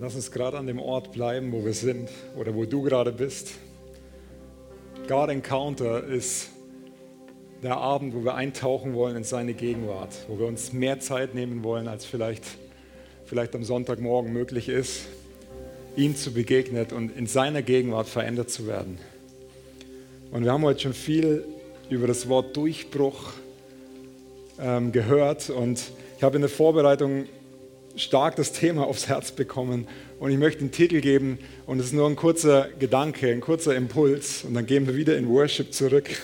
Lass uns gerade an dem Ort bleiben, wo wir sind oder wo du gerade bist. God Encounter ist der Abend, wo wir eintauchen wollen in seine Gegenwart, wo wir uns mehr Zeit nehmen wollen, als vielleicht, vielleicht am Sonntagmorgen möglich ist, ihm zu begegnen und in seiner Gegenwart verändert zu werden. Und wir haben heute schon viel über das Wort Durchbruch ähm, gehört und ich habe in der Vorbereitung stark das Thema aufs Herz bekommen und ich möchte den Titel geben und es ist nur ein kurzer Gedanke, ein kurzer Impuls und dann gehen wir wieder in Worship zurück.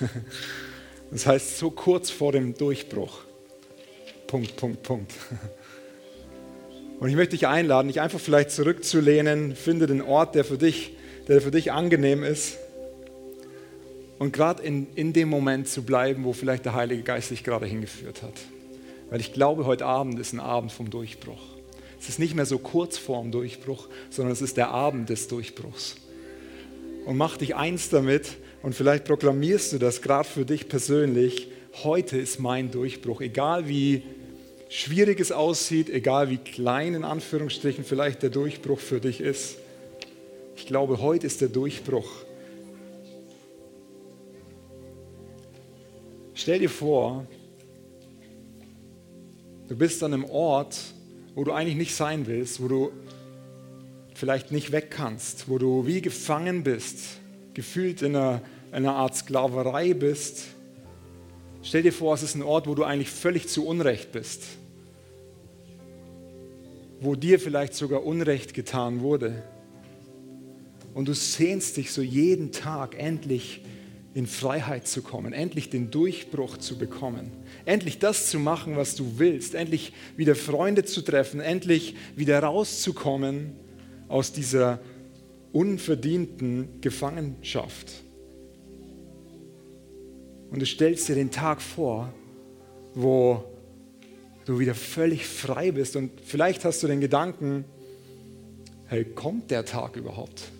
Das heißt, so kurz vor dem Durchbruch. Punkt, Punkt, Punkt. Und ich möchte dich einladen, dich einfach vielleicht zurückzulehnen, finde den Ort, der für dich, der für dich angenehm ist und gerade in, in dem Moment zu bleiben, wo vielleicht der Heilige Geist dich gerade hingeführt hat. Weil ich glaube, heute Abend ist ein Abend vom Durchbruch. Es ist nicht mehr so kurz vorm Durchbruch, sondern es ist der Abend des Durchbruchs. Und mach dich eins damit und vielleicht proklamierst du das gerade für dich persönlich. Heute ist mein Durchbruch. Egal wie schwierig es aussieht, egal wie klein in Anführungsstrichen vielleicht der Durchbruch für dich ist. Ich glaube, heute ist der Durchbruch. Stell dir vor, du bist an einem Ort, wo du eigentlich nicht sein willst, wo du vielleicht nicht weg kannst, wo du wie gefangen bist, gefühlt in einer, einer Art Sklaverei bist. Stell dir vor, es ist ein Ort, wo du eigentlich völlig zu Unrecht bist, wo dir vielleicht sogar Unrecht getan wurde. Und du sehnst dich so jeden Tag endlich in Freiheit zu kommen, endlich den Durchbruch zu bekommen, endlich das zu machen, was du willst, endlich wieder Freunde zu treffen, endlich wieder rauszukommen aus dieser unverdienten Gefangenschaft. Und du stellst dir den Tag vor, wo du wieder völlig frei bist und vielleicht hast du den Gedanken, hey, kommt der Tag überhaupt?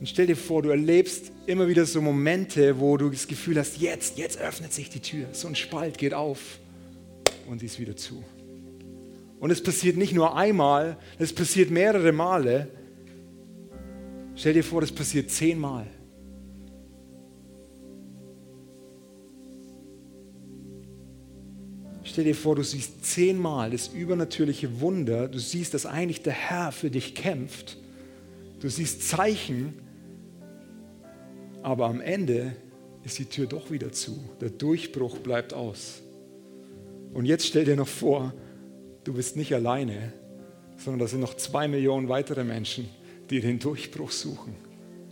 Und stell dir vor, du erlebst immer wieder so Momente, wo du das Gefühl hast, jetzt, jetzt öffnet sich die Tür. So ein Spalt geht auf und sie ist wieder zu. Und es passiert nicht nur einmal, es passiert mehrere Male. Stell dir vor, das passiert zehnmal. Stell dir vor, du siehst zehnmal das übernatürliche Wunder. Du siehst, dass eigentlich der Herr für dich kämpft. Du siehst Zeichen, aber am Ende ist die Tür doch wieder zu. Der Durchbruch bleibt aus. Und jetzt stell dir noch vor, du bist nicht alleine, sondern da sind noch zwei Millionen weitere Menschen, die den Durchbruch suchen.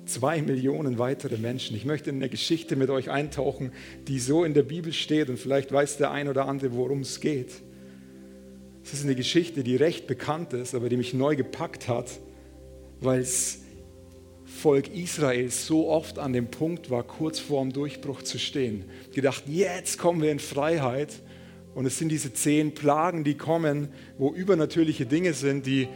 Zwei Millionen weitere Menschen. Ich möchte in eine Geschichte mit euch eintauchen, die so in der Bibel steht und vielleicht weiß der ein oder andere, worum es geht. Es ist eine Geschichte, die recht bekannt ist, aber die mich neu gepackt hat, weil es Volk Israel so oft an dem Punkt war, kurz vor dem Durchbruch zu stehen. Gedacht, jetzt kommen wir in Freiheit. Und es sind diese zehn Plagen, die kommen, wo übernatürliche Dinge sind, die,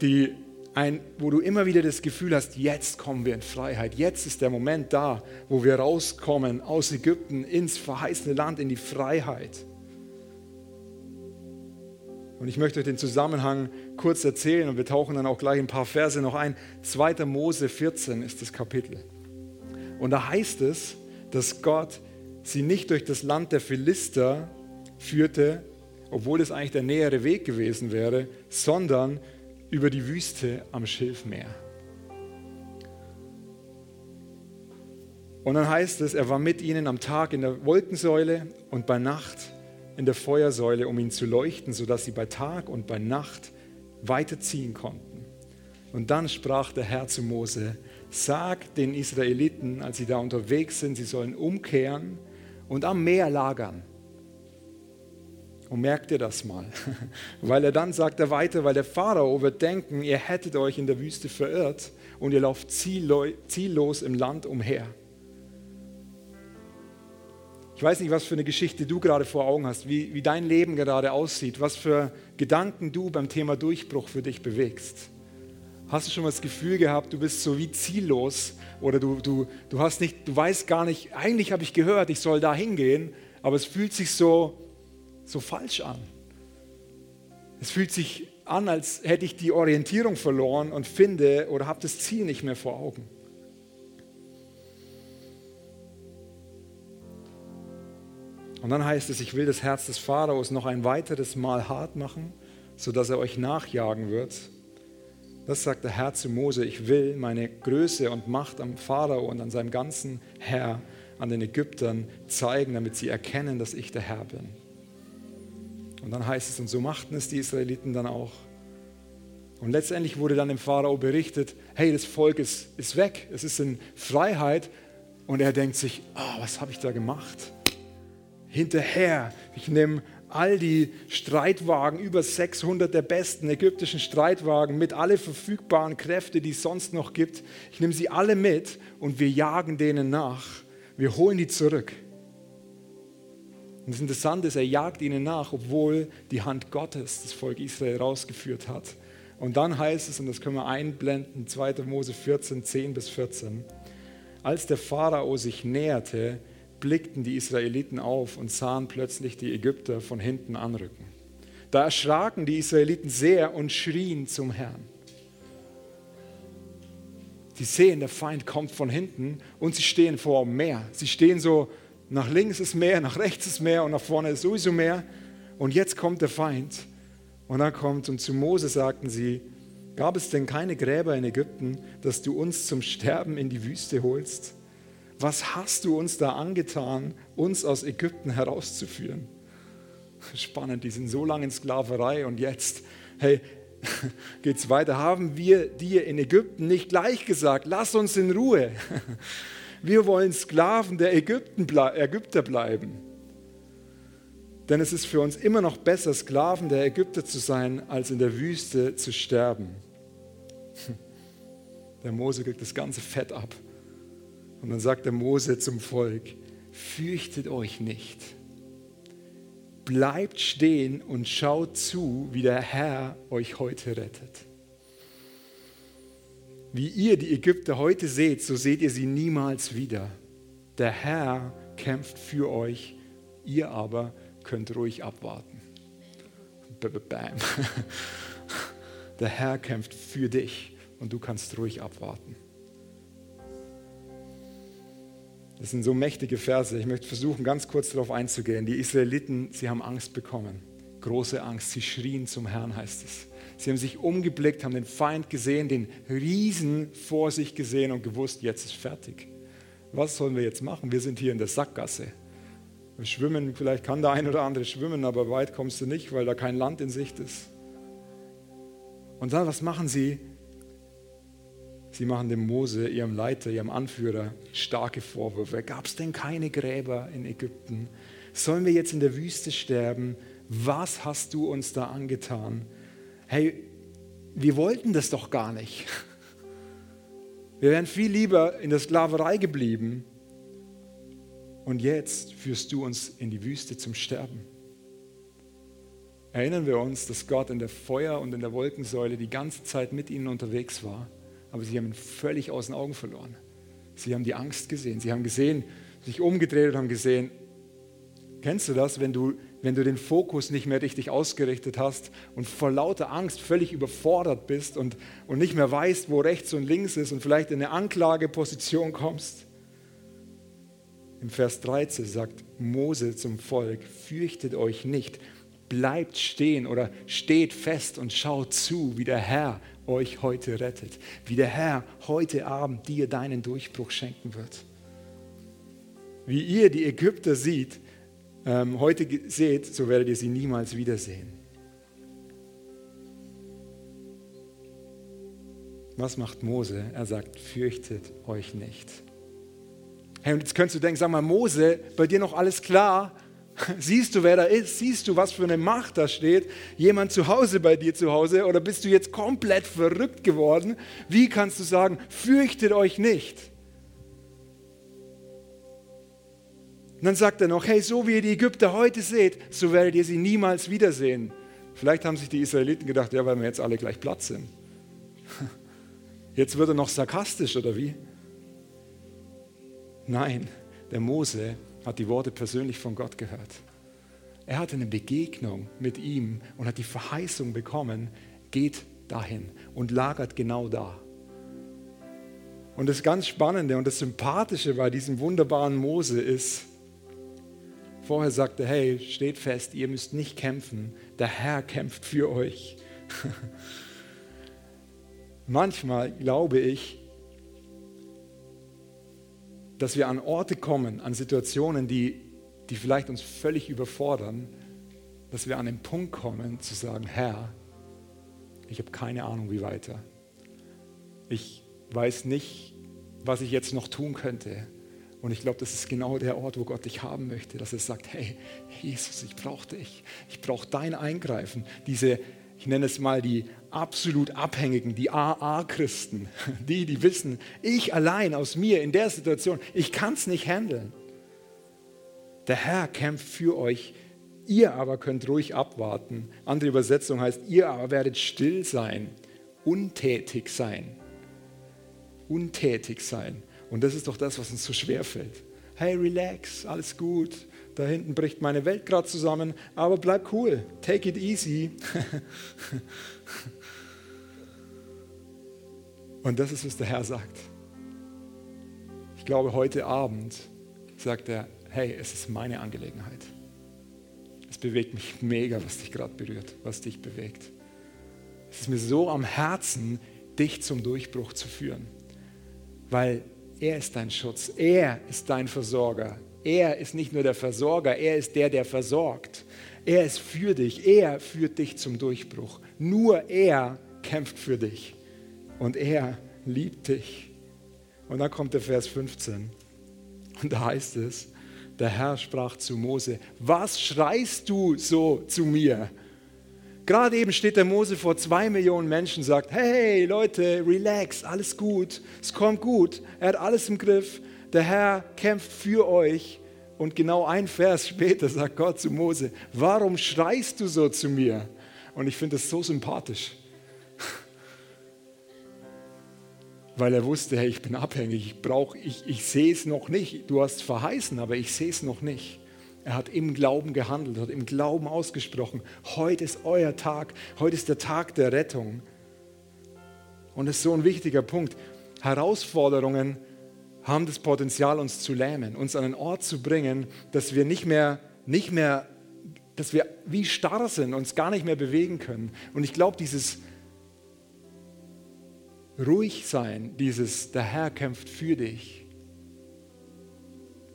die ein, wo du immer wieder das Gefühl hast, jetzt kommen wir in Freiheit. Jetzt ist der Moment da, wo wir rauskommen aus Ägypten ins verheißene Land, in die Freiheit. Und ich möchte euch den Zusammenhang kurz erzählen und wir tauchen dann auch gleich ein paar Verse noch ein. 2. Mose 14 ist das Kapitel. Und da heißt es, dass Gott sie nicht durch das Land der Philister führte, obwohl es eigentlich der nähere Weg gewesen wäre, sondern über die Wüste am Schilfmeer. Und dann heißt es, er war mit ihnen am Tag in der Wolkensäule und bei Nacht in der Feuersäule, um ihn zu leuchten, sodass sie bei Tag und bei Nacht weiterziehen konnten. Und dann sprach der Herr zu Mose, sag den Israeliten, als sie da unterwegs sind, sie sollen umkehren und am Meer lagern. Und merkt ihr das mal? weil er dann sagt er weiter, weil der Pharao wird denken, ihr hättet euch in der Wüste verirrt und ihr lauft ziellos im Land umher. Ich weiß nicht, was für eine Geschichte du gerade vor Augen hast, wie, wie dein Leben gerade aussieht, was für Gedanken du beim Thema Durchbruch für dich bewegst. Hast du schon mal das Gefühl gehabt, du bist so wie ziellos oder du, du, du hast nicht, du weißt gar nicht, eigentlich habe ich gehört, ich soll da hingehen, aber es fühlt sich so, so falsch an. Es fühlt sich an, als hätte ich die Orientierung verloren und finde oder habe das Ziel nicht mehr vor Augen. Und dann heißt es, ich will das Herz des Pharaos noch ein weiteres Mal hart machen, sodass er euch nachjagen wird. Das sagt der Herr zu Mose, ich will meine Größe und Macht am Pharao und an seinem ganzen Herr, an den Ägyptern zeigen, damit sie erkennen, dass ich der Herr bin. Und dann heißt es, und so machten es die Israeliten dann auch. Und letztendlich wurde dann dem Pharao berichtet, hey, das Volk ist, ist weg, es ist in Freiheit. Und er denkt sich, oh, was habe ich da gemacht? Hinterher. Ich nehme all die Streitwagen, über 600 der besten ägyptischen Streitwagen mit alle verfügbaren Kräfte, die es sonst noch gibt. Ich nehme sie alle mit und wir jagen denen nach. Wir holen die zurück. Und das Interessante ist, er jagt ihnen nach, obwohl die Hand Gottes das Volk Israel rausgeführt hat. Und dann heißt es, und das können wir einblenden, 2. Mose 14, 10 bis 14, als der Pharao sich näherte, blickten die Israeliten auf und sahen plötzlich die Ägypter von hinten anrücken. Da erschraken die Israeliten sehr und schrien zum Herrn. Sie sehen, der Feind kommt von hinten und sie stehen vor dem Meer. Sie stehen so, nach links ist Meer, nach rechts ist Meer und nach vorne ist sowieso Meer. Und jetzt kommt der Feind. Und dann kommt, und zu Mose sagten sie, gab es denn keine Gräber in Ägypten, dass du uns zum Sterben in die Wüste holst? Was hast du uns da angetan, uns aus Ägypten herauszuführen? Spannend, die sind so lange in Sklaverei und jetzt, hey, geht's weiter. Haben wir dir in Ägypten nicht gleich gesagt, lass uns in Ruhe. Wir wollen Sklaven der Ägypten, Ägypter bleiben. Denn es ist für uns immer noch besser, Sklaven der Ägypter zu sein, als in der Wüste zu sterben. Der Mose kriegt das ganze Fett ab. Und dann sagt der Mose zum Volk, fürchtet euch nicht. Bleibt stehen und schaut zu, wie der Herr euch heute rettet. Wie ihr die Ägypter heute seht, so seht ihr sie niemals wieder. Der Herr kämpft für euch, ihr aber könnt ruhig abwarten. Bam. Der Herr kämpft für dich und du kannst ruhig abwarten. Das sind so mächtige Verse. Ich möchte versuchen, ganz kurz darauf einzugehen. Die Israeliten, sie haben Angst bekommen. Große Angst. Sie schrien zum Herrn, heißt es. Sie haben sich umgeblickt, haben den Feind gesehen, den Riesen vor sich gesehen und gewusst, jetzt ist fertig. Was sollen wir jetzt machen? Wir sind hier in der Sackgasse. Wir schwimmen, vielleicht kann der ein oder andere schwimmen, aber weit kommst du nicht, weil da kein Land in Sicht ist. Und dann, was machen sie? Sie machen dem Mose, ihrem Leiter, ihrem Anführer, starke Vorwürfe. Gab es denn keine Gräber in Ägypten? Sollen wir jetzt in der Wüste sterben? Was hast du uns da angetan? Hey, wir wollten das doch gar nicht. Wir wären viel lieber in der Sklaverei geblieben. Und jetzt führst du uns in die Wüste zum Sterben. Erinnern wir uns, dass Gott in der Feuer- und in der Wolkensäule die ganze Zeit mit ihnen unterwegs war aber sie haben ihn völlig aus den Augen verloren. Sie haben die Angst gesehen. Sie haben gesehen, sich umgedreht und haben gesehen, kennst du das, wenn du, wenn du den Fokus nicht mehr richtig ausgerichtet hast und vor lauter Angst völlig überfordert bist und, und nicht mehr weißt, wo rechts und links ist und vielleicht in eine Anklageposition kommst? Im Vers 13 sagt Mose zum Volk, fürchtet euch nicht, bleibt stehen oder steht fest und schaut zu, wie der Herr euch heute rettet, wie der Herr heute Abend dir deinen Durchbruch schenken wird. Wie ihr die Ägypter sieht, ähm, heute seht, so werdet ihr sie niemals wiedersehen. Was macht Mose? Er sagt, fürchtet euch nicht. Hey, und jetzt könntest du denken, sag mal, Mose, bei dir noch alles klar? Siehst du, wer da ist? Siehst du, was für eine Macht da steht? Jemand zu Hause bei dir zu Hause? Oder bist du jetzt komplett verrückt geworden? Wie kannst du sagen, fürchtet euch nicht? Und dann sagt er noch, hey, so wie ihr die Ägypter heute seht, so werdet ihr sie niemals wiedersehen. Vielleicht haben sich die Israeliten gedacht, ja, weil wir jetzt alle gleich platt sind. Jetzt wird er noch sarkastisch, oder wie? Nein, der Mose hat die Worte persönlich von Gott gehört. Er hatte eine Begegnung mit ihm und hat die Verheißung bekommen, geht dahin und lagert genau da. Und das ganz Spannende und das Sympathische bei diesem wunderbaren Mose ist, vorher sagte, hey, steht fest, ihr müsst nicht kämpfen, der Herr kämpft für euch. Manchmal glaube ich, dass wir an Orte kommen, an Situationen, die, die vielleicht uns völlig überfordern, dass wir an den Punkt kommen zu sagen, Herr, ich habe keine Ahnung, wie weiter. Ich weiß nicht, was ich jetzt noch tun könnte. Und ich glaube, das ist genau der Ort, wo Gott dich haben möchte, dass er sagt, hey, Jesus, ich brauche dich. Ich brauche dein Eingreifen. Diese, ich nenne es mal die absolut Abhängigen, die AA-Christen, die, die wissen, ich allein aus mir in der Situation, ich kann es nicht handeln. Der Herr kämpft für euch, ihr aber könnt ruhig abwarten. Andere Übersetzung heißt, ihr aber werdet still sein, untätig sein. Untätig sein. Und das ist doch das, was uns so schwer fällt. Hey, relax, alles gut. Da hinten bricht meine Welt gerade zusammen, aber bleib cool. Take it easy. Und das ist, was der Herr sagt. Ich glaube, heute Abend sagt er, hey, es ist meine Angelegenheit. Es bewegt mich mega, was dich gerade berührt, was dich bewegt. Es ist mir so am Herzen, dich zum Durchbruch zu führen, weil er ist dein Schutz, er ist dein Versorger. Er ist nicht nur der Versorger, er ist der, der versorgt. Er ist für dich, er führt dich zum Durchbruch. Nur er kämpft für dich und er liebt dich. Und dann kommt der Vers 15 und da heißt es, der Herr sprach zu Mose, was schreist du so zu mir? Gerade eben steht der Mose vor zwei Millionen Menschen, sagt, hey Leute, relax, alles gut, es kommt gut, er hat alles im Griff, der Herr kämpft für euch. Und genau ein Vers später sagt Gott zu Mose, warum schreist du so zu mir? Und ich finde das so sympathisch. weil er wusste, hey, ich bin abhängig, ich brauche, ich, ich sehe es noch nicht. Du hast verheißen, aber ich sehe es noch nicht. Er hat im Glauben gehandelt, hat im Glauben ausgesprochen, heute ist euer Tag, heute ist der Tag der Rettung. Und das ist so ein wichtiger Punkt. Herausforderungen haben das Potenzial, uns zu lähmen, uns an einen Ort zu bringen, dass wir nicht mehr, nicht mehr, dass wir wie starr sind, uns gar nicht mehr bewegen können. Und ich glaube, dieses ruhig sein, dieses der Herr kämpft für dich,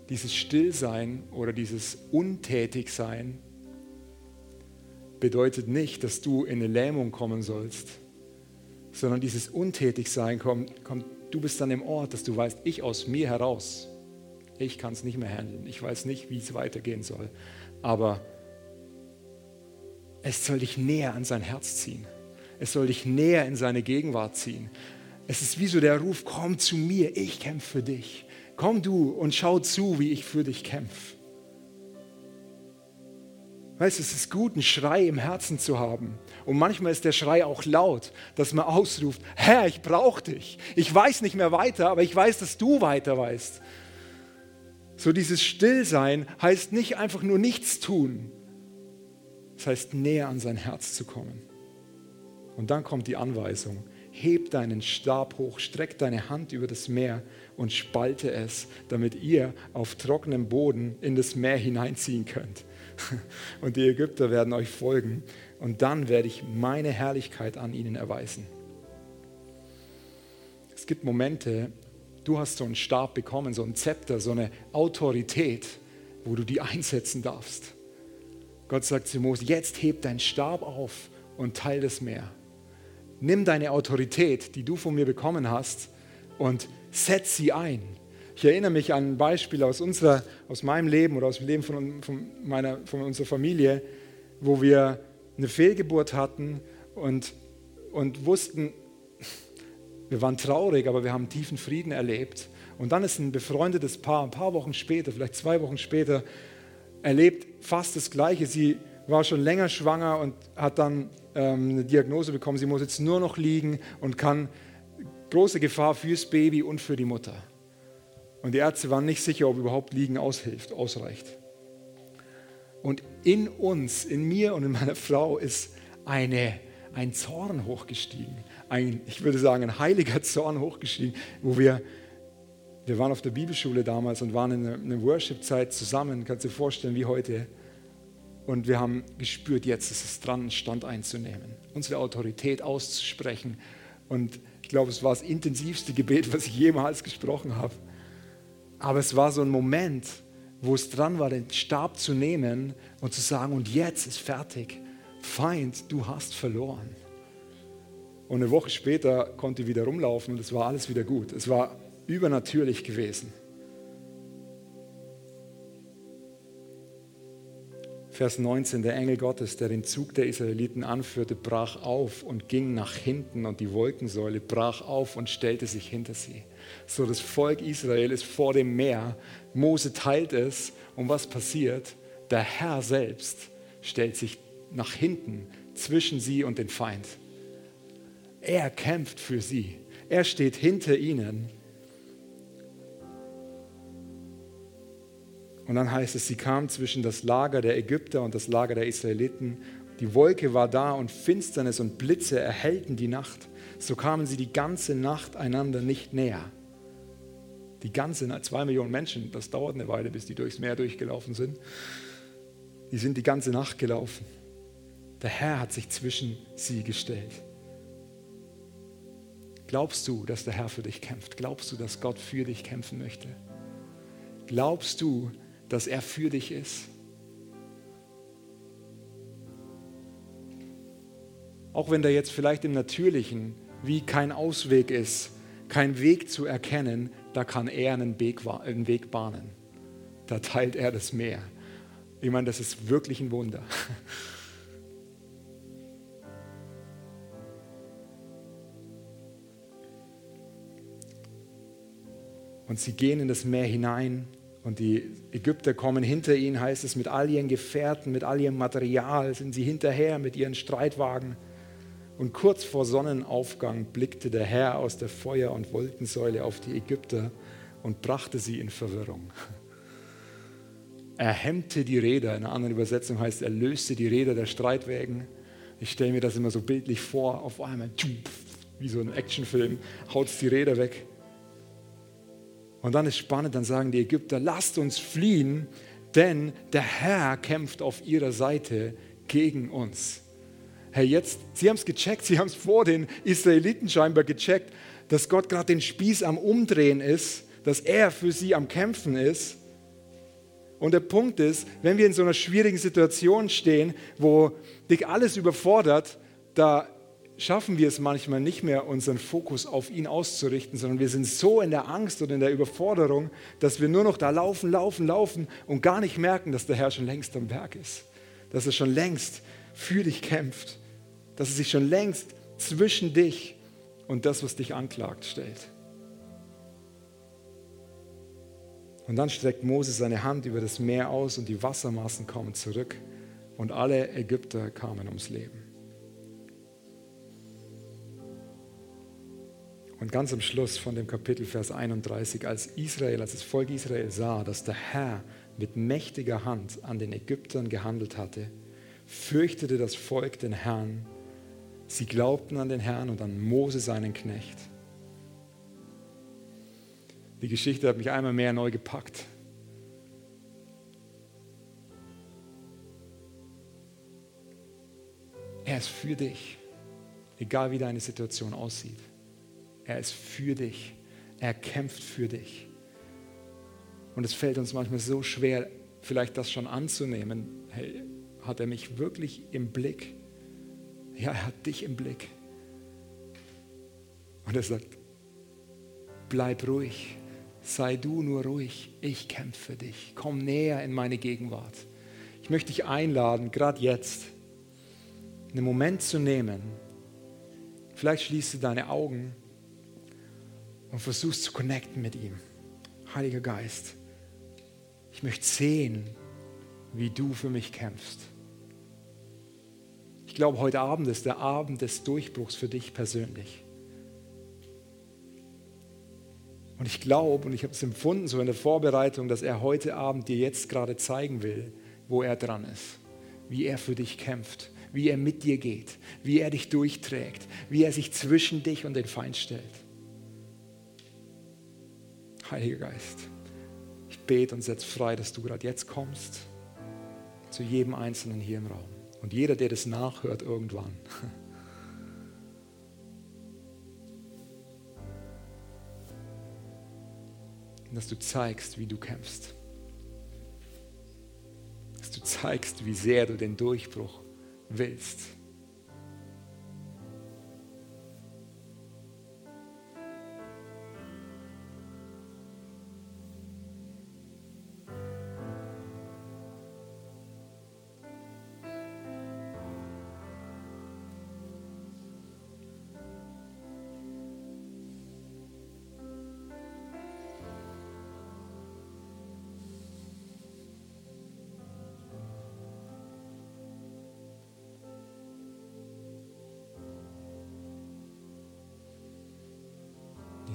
dieses Stillsein oder dieses Untätigsein bedeutet nicht, dass du in eine Lähmung kommen sollst, sondern dieses Untätigsein kommt, kommt, du bist dann im Ort, dass du weißt, ich aus mir heraus, ich kann es nicht mehr handeln, ich weiß nicht, wie es weitergehen soll, aber es soll dich näher an sein Herz ziehen. Es soll dich näher in seine Gegenwart ziehen. Es ist wie so der Ruf, komm zu mir, ich kämpfe für dich. Komm du und schau zu, wie ich für dich kämpfe. Weißt du, es ist gut, einen Schrei im Herzen zu haben. Und manchmal ist der Schrei auch laut, dass man ausruft, Herr, ich brauche dich. Ich weiß nicht mehr weiter, aber ich weiß, dass du weiter weißt. So dieses Stillsein heißt nicht einfach nur nichts tun. Das heißt, näher an sein Herz zu kommen. Und dann kommt die Anweisung, heb deinen Stab hoch, streck deine Hand über das Meer und spalte es, damit ihr auf trockenem Boden in das Meer hineinziehen könnt. Und die Ägypter werden euch folgen und dann werde ich meine Herrlichkeit an ihnen erweisen. Es gibt Momente, du hast so einen Stab bekommen, so ein Zepter, so eine Autorität, wo du die einsetzen darfst. Gott sagt zu Mose, jetzt heb deinen Stab auf und teil das Meer nimm deine Autorität, die du von mir bekommen hast, und setz sie ein. Ich erinnere mich an ein Beispiel aus, unserer, aus meinem Leben oder aus dem Leben von, von, meiner, von unserer Familie, wo wir eine Fehlgeburt hatten und, und wussten, wir waren traurig, aber wir haben tiefen Frieden erlebt. Und dann ist ein befreundetes Paar, ein paar Wochen später, vielleicht zwei Wochen später, erlebt fast das Gleiche. Sie war schon länger schwanger und hat dann ähm, eine Diagnose bekommen, sie muss jetzt nur noch liegen und kann große Gefahr fürs Baby und für die Mutter. Und die Ärzte waren nicht sicher, ob überhaupt Liegen aushilft, ausreicht. Und in uns, in mir und in meiner Frau ist eine, ein Zorn hochgestiegen. Ein, ich würde sagen, ein heiliger Zorn hochgestiegen, wo wir, wir waren auf der Bibelschule damals und waren in einer, einer Worship-Zeit zusammen, kannst du dir vorstellen, wie heute. Und wir haben gespürt, jetzt ist es dran, Stand einzunehmen, unsere Autorität auszusprechen. Und ich glaube, es war das intensivste Gebet, was ich jemals gesprochen habe. Aber es war so ein Moment, wo es dran war, den Stab zu nehmen und zu sagen, und jetzt ist fertig. Feind, du hast verloren. Und eine Woche später konnte ich wieder rumlaufen und es war alles wieder gut. Es war übernatürlich gewesen. Vers 19, der Engel Gottes, der den Zug der Israeliten anführte, brach auf und ging nach hinten und die Wolkensäule brach auf und stellte sich hinter sie. So, das Volk Israel ist vor dem Meer. Mose teilt es und was passiert? Der Herr selbst stellt sich nach hinten zwischen sie und den Feind. Er kämpft für sie. Er steht hinter ihnen. Und dann heißt es, sie kam zwischen das Lager der Ägypter und das Lager der Israeliten. Die Wolke war da und Finsternis und Blitze erhellten die Nacht. So kamen sie die ganze Nacht einander nicht näher. Die ganze Nacht, zwei Millionen Menschen, das dauert eine Weile, bis die durchs Meer durchgelaufen sind. Die sind die ganze Nacht gelaufen. Der Herr hat sich zwischen sie gestellt. Glaubst du, dass der Herr für dich kämpft? Glaubst du, dass Gott für dich kämpfen möchte? Glaubst du, dass er für dich ist? Auch wenn da jetzt vielleicht im Natürlichen wie kein Ausweg ist, kein Weg zu erkennen, da kann er einen Weg, einen Weg bahnen. Da teilt er das Meer. Ich meine, das ist wirklich ein Wunder. Und sie gehen in das Meer hinein und die Ägypter kommen hinter ihnen, heißt es, mit all ihren Gefährten, mit all ihrem Material sind sie hinterher mit ihren Streitwagen. Und kurz vor Sonnenaufgang blickte der Herr aus der Feuer- und Wolkensäule auf die Ägypter und brachte sie in Verwirrung. Er hemmte die Räder, in einer anderen Übersetzung heißt, er löste die Räder der Streitwägen. Ich stelle mir das immer so bildlich vor, auf einmal, wie so ein Actionfilm, haut die Räder weg. Und dann ist spannend, dann sagen die Ägypter, lasst uns fliehen, denn der Herr kämpft auf ihrer Seite gegen uns. Herr, jetzt, sie haben es gecheckt, sie haben es vor den Israeliten scheinbar gecheckt, dass Gott gerade den Spieß am Umdrehen ist, dass er für sie am Kämpfen ist. Und der Punkt ist, wenn wir in so einer schwierigen Situation stehen, wo dich alles überfordert, da schaffen wir es manchmal nicht mehr, unseren Fokus auf ihn auszurichten, sondern wir sind so in der Angst und in der Überforderung, dass wir nur noch da laufen, laufen, laufen und gar nicht merken, dass der Herr schon längst am Berg ist, dass er schon längst für dich kämpft, dass er sich schon längst zwischen dich und das, was dich anklagt, stellt. Und dann streckt Mose seine Hand über das Meer aus und die Wassermassen kommen zurück und alle Ägypter kamen ums Leben. Und ganz am Schluss von dem Kapitel, Vers 31, als Israel, als das Volk Israel sah, dass der Herr mit mächtiger Hand an den Ägyptern gehandelt hatte, fürchtete das Volk den Herrn. Sie glaubten an den Herrn und an Mose, seinen Knecht. Die Geschichte hat mich einmal mehr neu gepackt. Er ist für dich, egal wie deine Situation aussieht. Er ist für dich. Er kämpft für dich. Und es fällt uns manchmal so schwer, vielleicht das schon anzunehmen. Hey, hat er mich wirklich im Blick? Ja, er hat dich im Blick. Und er sagt, bleib ruhig, sei du nur ruhig, ich kämpfe für dich. Komm näher in meine Gegenwart. Ich möchte dich einladen, gerade jetzt, einen Moment zu nehmen. Vielleicht schließt du deine Augen und versuchst zu connecten mit ihm. Heiliger Geist, ich möchte sehen, wie du für mich kämpfst. Ich glaube, heute Abend ist der Abend des Durchbruchs für dich persönlich. Und ich glaube, und ich habe es empfunden, so in der Vorbereitung, dass er heute Abend dir jetzt gerade zeigen will, wo er dran ist, wie er für dich kämpft, wie er mit dir geht, wie er dich durchträgt, wie er sich zwischen dich und den Feind stellt. Heiliger Geist, ich bete und setze frei, dass du gerade jetzt kommst zu jedem Einzelnen hier im Raum. Und jeder, der das nachhört irgendwann. dass du zeigst, wie du kämpfst. Dass du zeigst, wie sehr du den Durchbruch willst.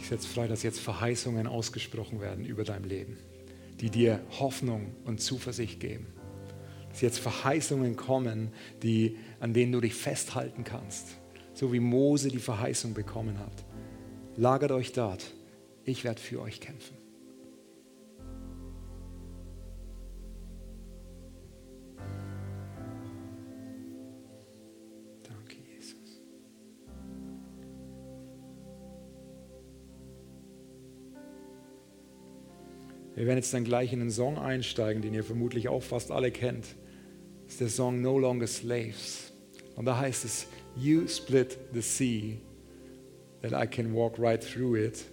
Ich setze frei, dass jetzt Verheißungen ausgesprochen werden über dein Leben, die dir Hoffnung und Zuversicht geben. Dass jetzt Verheißungen kommen, die, an denen du dich festhalten kannst, so wie Mose die Verheißung bekommen hat. Lagert euch dort, ich werde für euch kämpfen. Wir werden jetzt dann gleich in einen Song einsteigen, den ihr vermutlich auch fast alle kennt. Das ist der Song No Longer Slaves. Und da heißt es, You split the sea, that I can walk right through it.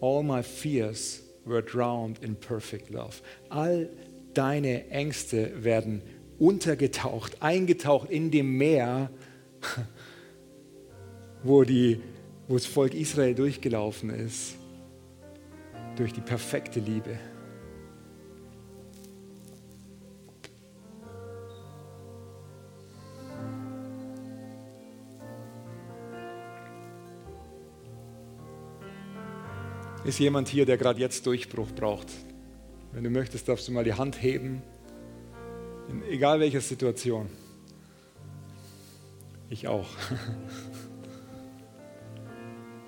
All my fears were drowned in perfect love. All deine Ängste werden untergetaucht, eingetaucht in dem Meer, wo, die, wo das Volk Israel durchgelaufen ist durch die perfekte Liebe. Ist jemand hier, der gerade jetzt Durchbruch braucht? Wenn du möchtest, darfst du mal die Hand heben, in egal welcher Situation. Ich auch.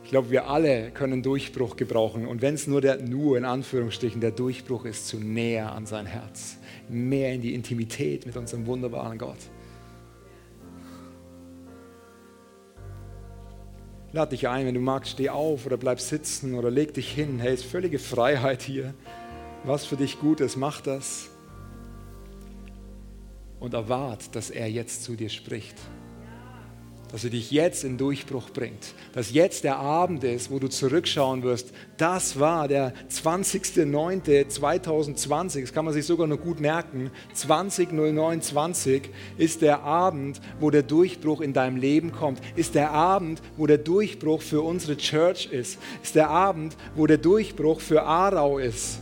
Ich glaube, wir alle können Durchbruch gebrauchen. Und wenn es nur der, nur in Anführungsstrichen, der Durchbruch ist, zu näher an sein Herz, mehr in die Intimität mit unserem wunderbaren Gott. Lade dich ein, wenn du magst, steh auf oder bleib sitzen oder leg dich hin. Hey, ist völlige Freiheit hier. Was für dich gut ist, mach das. Und erwart, dass er jetzt zu dir spricht dass er dich jetzt in Durchbruch bringt. Dass jetzt der Abend ist, wo du zurückschauen wirst. Das war der 20.09.2020. Das kann man sich sogar noch gut merken. 20.09.20 ist der Abend, wo der Durchbruch in deinem Leben kommt. Ist der Abend, wo der Durchbruch für unsere Church ist. Ist der Abend, wo der Durchbruch für Aarau ist.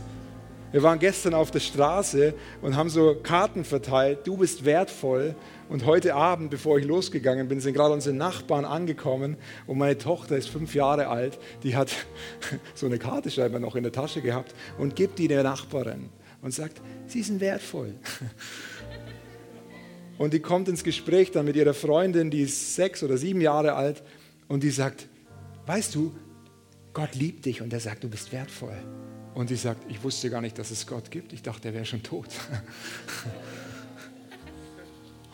Wir waren gestern auf der Straße und haben so Karten verteilt. Du bist wertvoll. Und heute Abend, bevor ich losgegangen bin, sind gerade unsere Nachbarn angekommen und meine Tochter ist fünf Jahre alt, die hat so eine Karte scheinbar noch in der Tasche gehabt und gibt die der Nachbarin und sagt, sie sind wertvoll. Und die kommt ins Gespräch dann mit ihrer Freundin, die ist sechs oder sieben Jahre alt und die sagt, weißt du, Gott liebt dich und er sagt, du bist wertvoll. Und sie sagt, ich wusste gar nicht, dass es Gott gibt. Ich dachte, er wäre schon tot.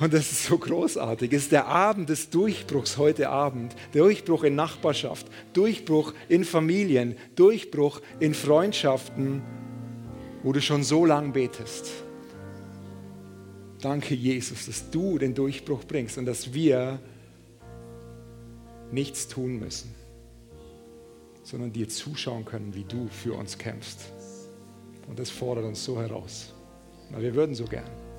Und das ist so großartig. Es ist der Abend des Durchbruchs heute Abend. Durchbruch in Nachbarschaft, Durchbruch in Familien, Durchbruch in Freundschaften, wo du schon so lang betest. Danke, Jesus, dass du den Durchbruch bringst und dass wir nichts tun müssen, sondern dir zuschauen können, wie du für uns kämpfst. Und das fordert uns so heraus. Weil wir würden so gern.